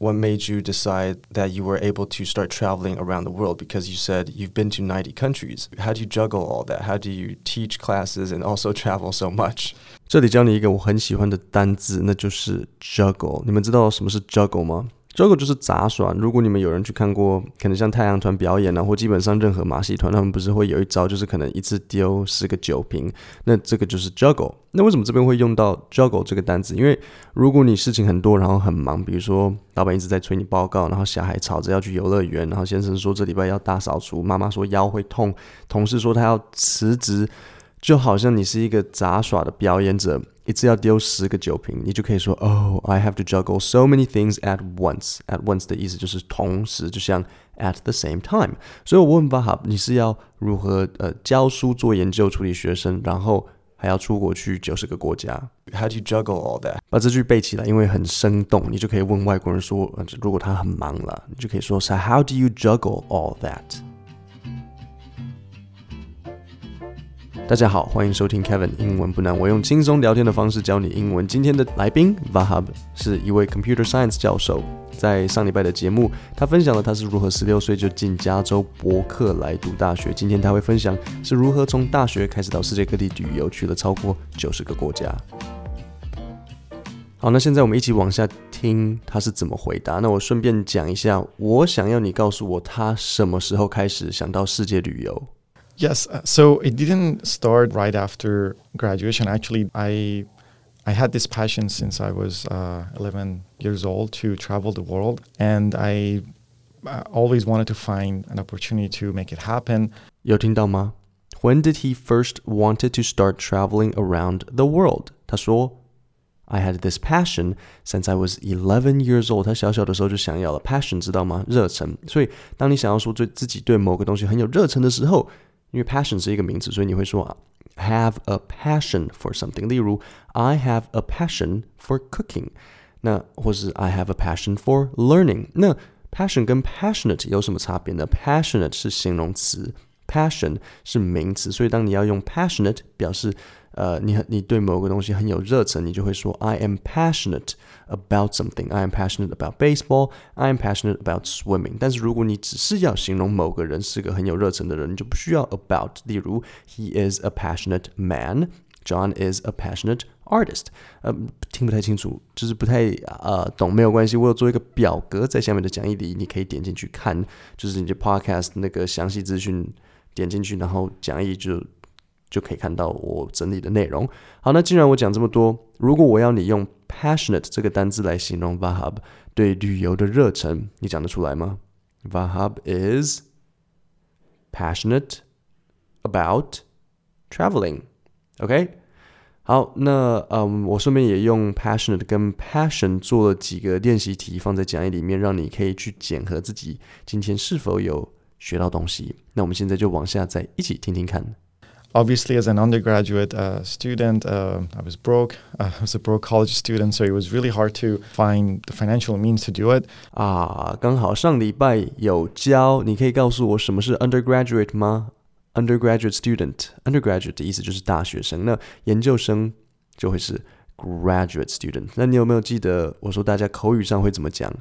what made you decide that you were able to start traveling around the world? Because you said you've been to 90 countries. How do you juggle all that? How do you teach classes and also travel so much? 这里教你一个我很喜欢的单字，那就是 juggle。你们知道什么是 juggle 吗？ Juggle 就是杂耍。如果你们有人去看过，可能像太阳团表演啊，或基本上任何马戏团，他们不是会有一招，就是可能一次丢十个酒瓶。那这个就是 juggle。那为什么这边会用到 juggle 这个单词？因为如果你事情很多，然后很忙，比如说老板一直在催你报告，然后小孩吵着要去游乐园，然后先生说这礼拜要大扫除，妈妈说腰会痛，同事说他要辞职。就好像你是一个杂耍的表演者，一次要丢十个酒瓶，你就可以说，Oh, I have to juggle so many things at once. At once 的意思就是同时，就像 at the same time。所以我问巴哈，你是要如何呃教书、做研究、处理学生，然后还要出国去九十个国家？How do you juggle all that？把这句背起来，因为很生动，你就可以问外国人说，如果他很忙了，你就可以说，So how do you juggle all that？大家好，欢迎收听 Kevin 英文不难。我用轻松聊天的方式教你英文。今天的来宾 Vahab 是一位 Computer Science 教授。在上礼拜的节目，他分享了他是如何十六岁就进加州伯克莱读大学。今天他会分享是如何从大学开始到世界各地旅游，去了超过九十个国家。好，那现在我们一起往下听他是怎么回答。那我顺便讲一下，我想要你告诉我他什么时候开始想到世界旅游。Yes. Uh, so it didn't start right after graduation. Actually, I I had this passion since I was uh, 11 years old to travel the world, and I uh, always wanted to find an opportunity to make it happen. 有听到吗? When did he first wanted to start traveling around the world? 他说 I had this passion since I was eleven years old。他小小的时候就想要了 passion，知道吗？热忱。所以，当你想要说对自己对某个东西很有热忱的时候， 因为 passion 是一个名词，所以你会说 have a passion for something。例如，I have a passion for cooking。那或是 I have a passion for learning。那 passion 跟 passionate 有什么差别呢？passionate 是形容词，passion 是名词，所以当你要用 passionate 表示 呃，你很你对某个东西很有热忱，你就会说 I am passionate about something. I am passionate about baseball. I am passionate about swimming. 但是如果你只是要形容某个人是个很有热忱的人，你就不需要 about。例如，He is a passionate man. John is a passionate artist。呃，听不太清楚，就是不太呃懂，没有关系。我有做一个表格在下面的讲义里，你可以点进去看，就是你的 podcast 那个详细资讯，点进去，然后讲义就。就可以看到我整理的内容。好，那既然我讲这么多，如果我要你用 passionate 这个单字来形容 Vahab 对旅游的热忱，你讲得出来吗？Vahab is passionate about traveling. OK，好，那嗯，我顺便也用 passionate 跟 passion 做了几个练习题，放在讲义里面，让你可以去检核自己今天是否有学到东西。那我们现在就往下再一起听听看。obviously as an undergraduate uh, student uh, i was broke uh, i was a broke college student so it was really hard to find the financial means to do it 啊刚好上礼拜有教你可以告诉我什么是 undergraduate 吗 undergraduate student undergraduate 的意思就是大学生那研究生就会是 graduate student 那你有没有记得我说大家口语上会怎么讲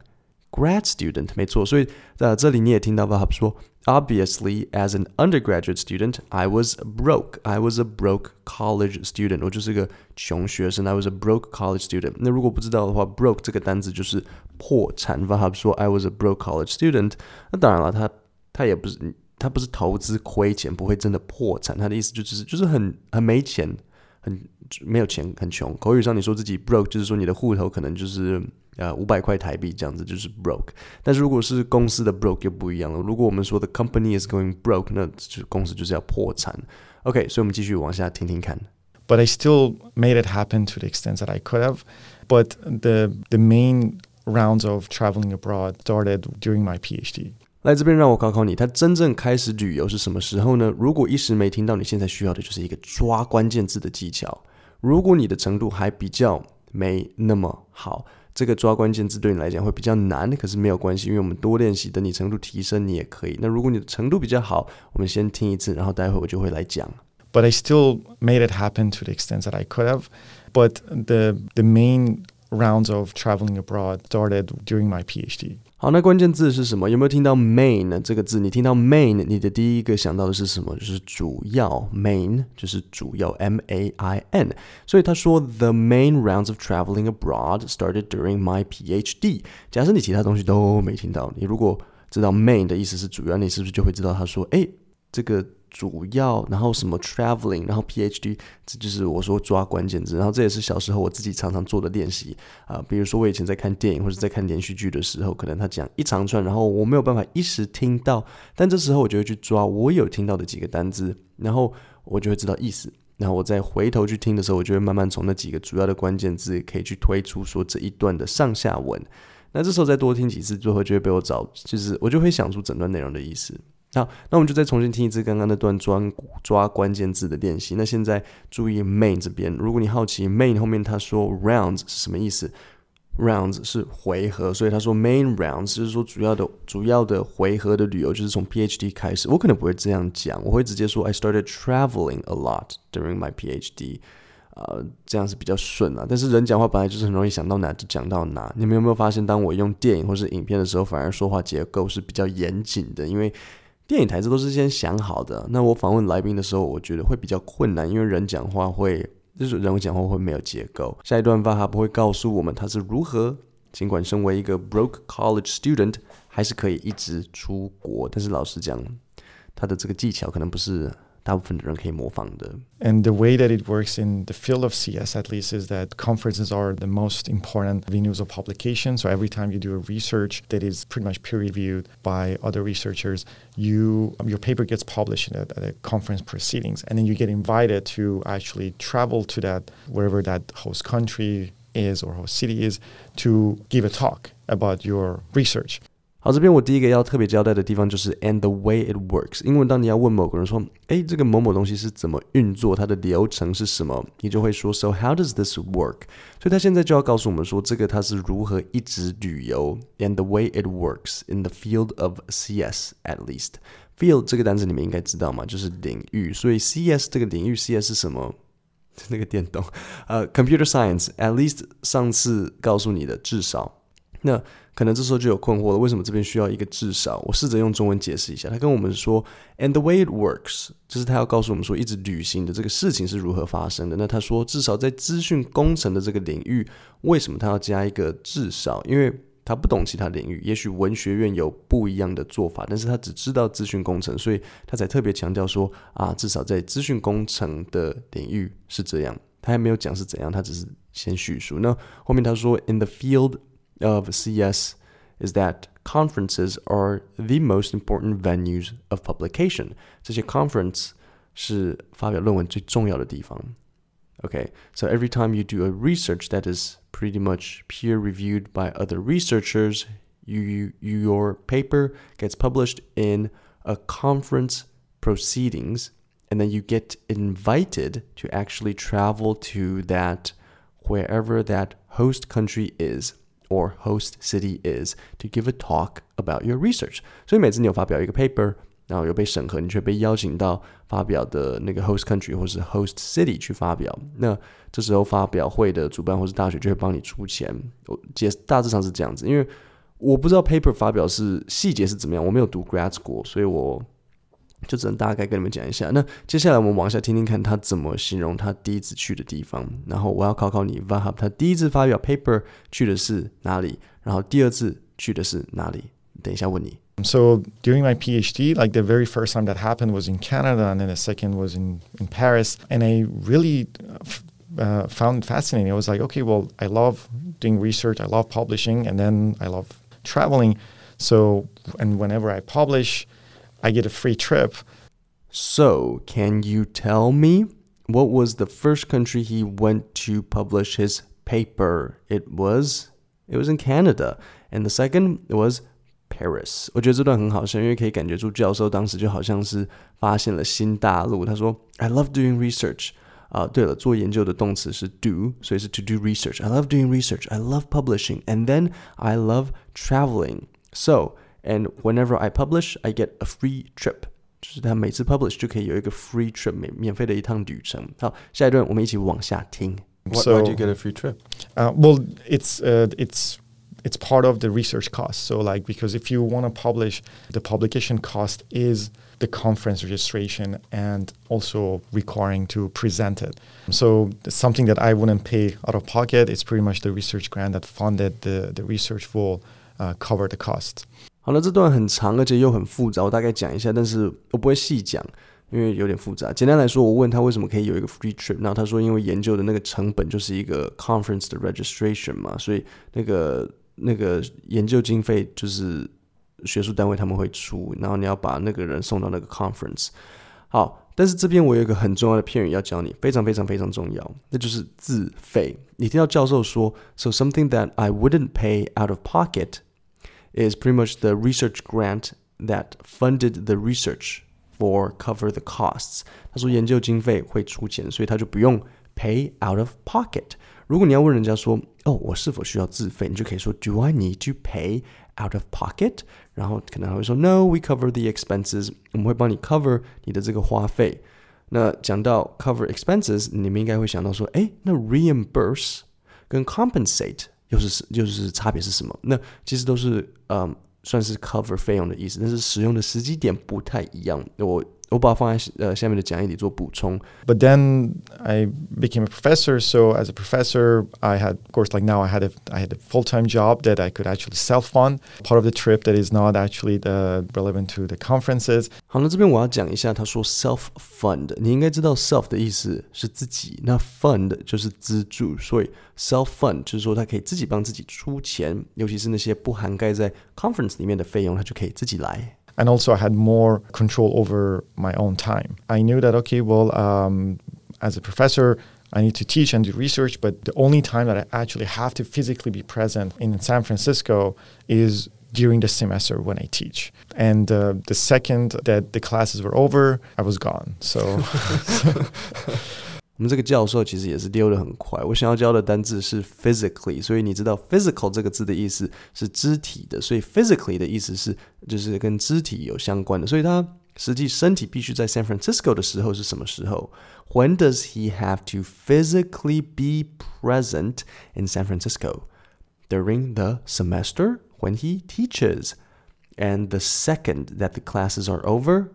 grad student，没错。所以呃，这里你也听到 Vahab 说，Obviously, as an undergraduate student, I was broke. I was a broke college student. 我就是个穷学生。I was a broke college student. 那如果不知道的话，broke 这个单词就是破产。Vahab 说，I was a broke college student。那当然了，他他也不是他不是投资亏钱，不会真的破产。他的意思就只是就是很很没钱， 很没有钱，很穷。口语上你说自己 broke，就是说你的户头可能就是呃五百块台币这样子就是 broke。但是如果是公司的 broke 就不一样了。如果我们说的 company is going broke，那就公司就是要破产。OK，所以我们继续往下听听看。But I still made it happen to the extent that I could have. But the the main rounds of traveling abroad started during my PhD. 来这边让我考考你，他真正开始旅游是什么时候呢？如果一时没听到，你现在需要的就是一个抓关键字的技巧。如果你的程度还比较没那么好，这个抓关键字对你来讲会比较难，可是没有关系，因为我们多练习，等你程度提升，你也可以。那如果你的程度比较好，我们先听一次，然后待会我就会来讲。But I still made it happen to the extent that I could have. But the the main rounds of traveling abroad started during my PhD. 好，那关键字是什么？有没有听到 main 这个字？你听到 main，你的第一个想到的是什么？就是主要，main 就是主要，M A I N。所以他说，the main rounds of traveling abroad started during my PhD。假设你其他东西都没听到，你如果知道 main 的意思是主要，你是不是就会知道他说，哎，这个。 主要，然后什么 traveling，然后 PhD，这就是我说抓关键字。然后这也是小时候我自己常常做的练习啊。比如说我以前在看电影或者在看连续剧的时候，可能他讲一长串，然后我没有办法一时听到，但这时候我就会去抓我有听到的几个单字，然后我就会知道意思。然后我再回头去听的时候，我就会慢慢从那几个主要的关键字可以去推出说这一段的上下文。那这时候再多听几次，最后就会被我找，就是我就会想出整段内容的意思。好，那我们就再重新听一次刚刚那段专抓关键字的练习。那现在注意 main 这边，如果你好奇 main 后面他说 rounds 是什么意思？rounds 是回合，所以他说 main rounds 就是说主要的主要的回合的旅游就是从 PhD 开始。我可能不会这样讲，我会直接说 I started traveling a lot during my PhD。呃，这样是比较顺啊。但是人讲话本来就是很容易想到哪就讲到哪。你们有没有发现，当我用电影或是影片的时候，反而说话结构是比较严谨的，因为。电影台词都是先想好的，那我访问来宾的时候，我觉得会比较困难，因为人讲话会，就是人讲话会没有结构。下一段话他不会告诉我们他是如何，尽管身为一个 broke college student，还是可以一直出国，但是老实讲，他的这个技巧可能不是。And the way that it works in the field of CS, at least, is that conferences are the most important venues of publication. So every time you do a research that is pretty much peer reviewed by other researchers, you your paper gets published at, at a conference proceedings, and then you get invited to actually travel to that wherever that host country is or host city is to give a talk about your research. 好，这边我第一个要特别交代的地方就是 and the way it works。英文当你要问某个人说，哎，这个某某东西是怎么运作，它的流程是什么，你就会说，So how does this work？所以他现在就要告诉我们说，这个它是如何一直旅游，and the way it works in the field of CS at least。field 这个单词你们应该知道嘛，就是领域。所以 CS 这个领域，CS 是什么？那个电动，呃，computer science。at least 上次告诉你的，至少。那可能这时候就有困惑了，为什么这边需要一个至少？我试着用中文解释一下。他跟我们说，and the way it works，就是他要告诉我们说，一直旅行的这个事情是如何发生的。那他说，至少在资讯工程的这个领域，为什么他要加一个至少？因为他不懂其他领域，也许文学院有不一样的做法，但是他只知道资讯工程，所以他才特别强调说，啊，至少在资讯工程的领域是这样。他还没有讲是怎样，他只是先叙述。那后面他说，in the field。of CS is that conferences are the most important venues of publication. 这些 conference 是发表论文最重要的地方。Okay, so every time you do a research that is pretty much peer reviewed by other researchers, you, you, your paper gets published in a conference proceedings, and then you get invited to actually travel to that wherever that host country is or host city is to give a talk about your research。所以每次你有发表一个 paper，然后有被审核，你却被邀请到发表的那个 host country 或是 host city 去发表，那这时候发表会的主办或是大学就会帮你出钱。我解大致上是这样子，因为我不知道 paper 发表是细节是怎么样，我没有读 grad school，所以我。 就只能大概跟你们讲一下。那接下来我们往下听听看他怎么形容他第一次去的地方。然后我要考考你 v a h a b 他第一次发表 paper 去的是哪里？然后第二次去的是哪里？等一下问你。So during my PhD, like the very first time that happened was in Canada, and then the second was in, in Paris. And I really uh, found it fascinating. I was like, okay, well, I love doing research, I love publishing, and then I love traveling. So, and whenever I publish, I get a free trip. So, can you tell me what was the first country he went to publish his paper? It was it was in Canada, and the second was Paris。我觉得这段很好笑，因为可以感觉出教授当时就好像是发现了新大陆。他说：“I love doing research。”啊，对了，做研究的动词是 do，所以是 to do research. I love doing research. I love publishing, and then I love traveling. So and whenever I publish, I get a free trip. 就是他每次 publish 就可以有一个 free trip 免免费的一趟旅程。好，下一段我们一起往下听。 Why, so why do you get a free trip? Uh, well, it's uh, it's it's part of the research cost. So like because if you want to publish, the publication cost is the conference registration and also requiring to present it. So it's something that I wouldn't pay out of pocket. It's pretty much the research grant that funded the the research will uh, cover the cost. 好了，这段很长，而且又很复杂，我大概讲一下，但是我不会细讲，因为有点复杂。简单来说，我问他为什么可以有一个 free trip，然后他说因为研究的那个成本就是一个 conference 的 registration 嘛，所以那个那个研究经费就是学术单位他们会出，然后你要把那个人送到那个 conference。好，但是这边我有一个很重要的片语要教你，非常非常非常重要，那就是自费。你听到教授说，so something that I wouldn't pay out of pocket。is pretty much the research grant that funded the research for cover the costs。他说研究经费会出钱，所以他就不用 pay out of pocket。如果你要问人家说，哦，我是否需要自费，你就可以说，Do I need to pay out of pocket？然后可能还会说，No，we cover the expenses。我们会帮你 cover 你的这个花费。那讲到 cover expenses，你们应该会想到说，哎，那 reimburse 跟 compensate 又是是，就是差别是什么？那其实都是嗯，算是 cover 费用的意思，但是使用的时机点不太一样。我 我把它放在呃下面的讲义里做补充。But then I became a professor. So as a professor, I had, of course, like now I had a I had a full time job that I could actually self fund. Part of the trip that is not actually the relevant to the conferences. 好，那这边我要讲一下，他说 self fund，你应该知道 self 的意思是自己，那 fund 就是资助，所以 self fund 就是说他可以自己帮自己出钱，尤其是那些不涵盖在 conference 里面的费用，他就可以自己来。 And also I had more control over my own time. I knew that okay, well, um, as a professor, I need to teach and do research, but the only time that I actually have to physically be present in San Francisco is during the semester when I teach. And uh, the second that the classes were over, I was gone. So 我们这个教授其实也是溜得很快。我想要教的单字是 physically，所以你知道 physical 这个字的意思是肢体的，所以 physically 的意思是就是跟肢体有相关的。所以他实际身体必须在 San Francisco 的时候是什么时候？When does he have to physically be present in San Francisco? During the semester when he teaches. And the second that the classes are over,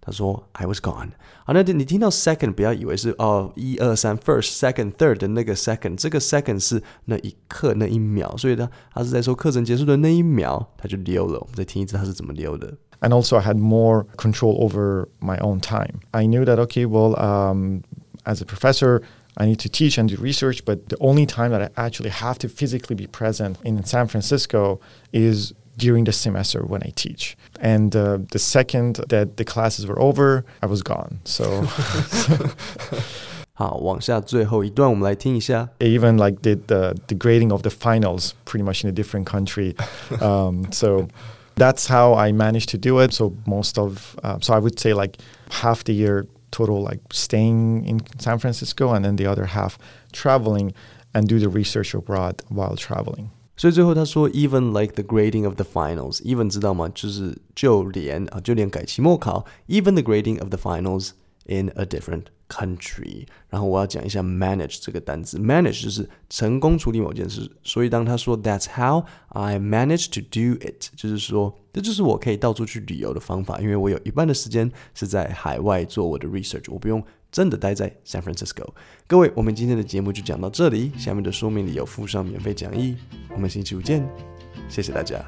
他说 I was gone。好，那你听到 second 不要以为是哦一二三 first second third 的那个 second，这个 second 是那一刻那一秒，所以呢，他是在说课程结束的那一秒他就溜了。我们再听一次他是怎么溜的。And also, I had more control over my own time. I knew that okay, well, um, as a professor. I need to teach and do research, but the only time that I actually have to physically be present in San Francisco is during the semester when I teach. And uh, the second that the classes were over, I was gone. So. I even like did the, the grading of the finals pretty much in a different country. Um, so that's how I managed to do it. So most of, uh, so I would say like half the year total, like staying in San Francisco, and then the other half traveling and do the research abroad while traveling. 所以最后他说，even like the grading of the finals，even 知道吗？就是就连啊，就连改期末考，even the grading of the finals in a different country。然后我要讲一下 manage 这个单词，manage 就是成功处理某件事。所以当他说 That's how I managed to do it，就是说这就是我可以到处去旅游的方法，因为我有一半的时间是在海外做我的 research，我不用。 真的待在 San Francisco。各位，我们今天的节目就讲到这里，下面的说明里有附上免费讲义，我们星期五见，谢谢大家。